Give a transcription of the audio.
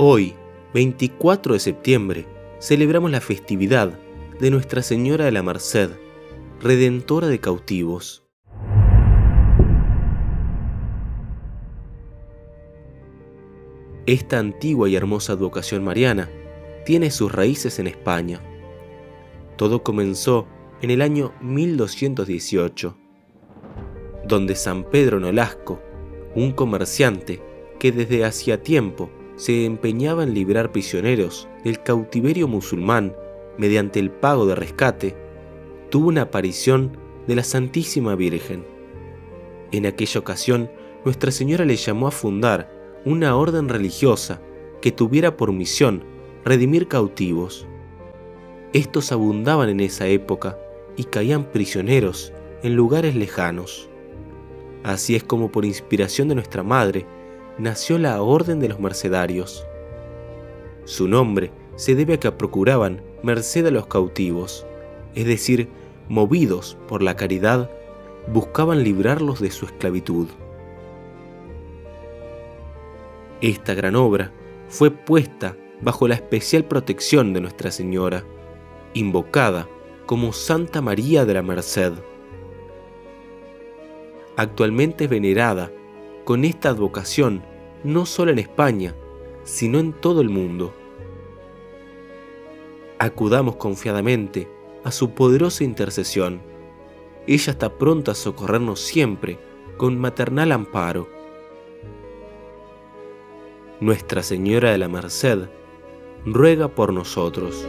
Hoy, 24 de septiembre, celebramos la festividad de Nuestra Señora de la Merced, Redentora de cautivos. Esta antigua y hermosa advocación mariana tiene sus raíces en España. Todo comenzó en el año 1218, donde San Pedro Nolasco, un comerciante que desde hacía tiempo se empeñaba en librar prisioneros del cautiverio musulmán mediante el pago de rescate, tuvo una aparición de la Santísima Virgen. En aquella ocasión, Nuestra Señora le llamó a fundar una orden religiosa que tuviera por misión redimir cautivos. Estos abundaban en esa época y caían prisioneros en lugares lejanos. Así es como por inspiración de nuestra Madre nació la Orden de los Mercedarios. Su nombre se debe a que procuraban merced a los cautivos, es decir, movidos por la caridad, buscaban librarlos de su esclavitud. Esta gran obra fue puesta bajo la especial protección de Nuestra Señora, invocada como Santa María de la Merced. Actualmente venerada con esta advocación no solo en España, sino en todo el mundo. Acudamos confiadamente a su poderosa intercesión. Ella está pronta a socorrernos siempre con maternal amparo Nuestra Señora de la Merced, ruega por nosotros.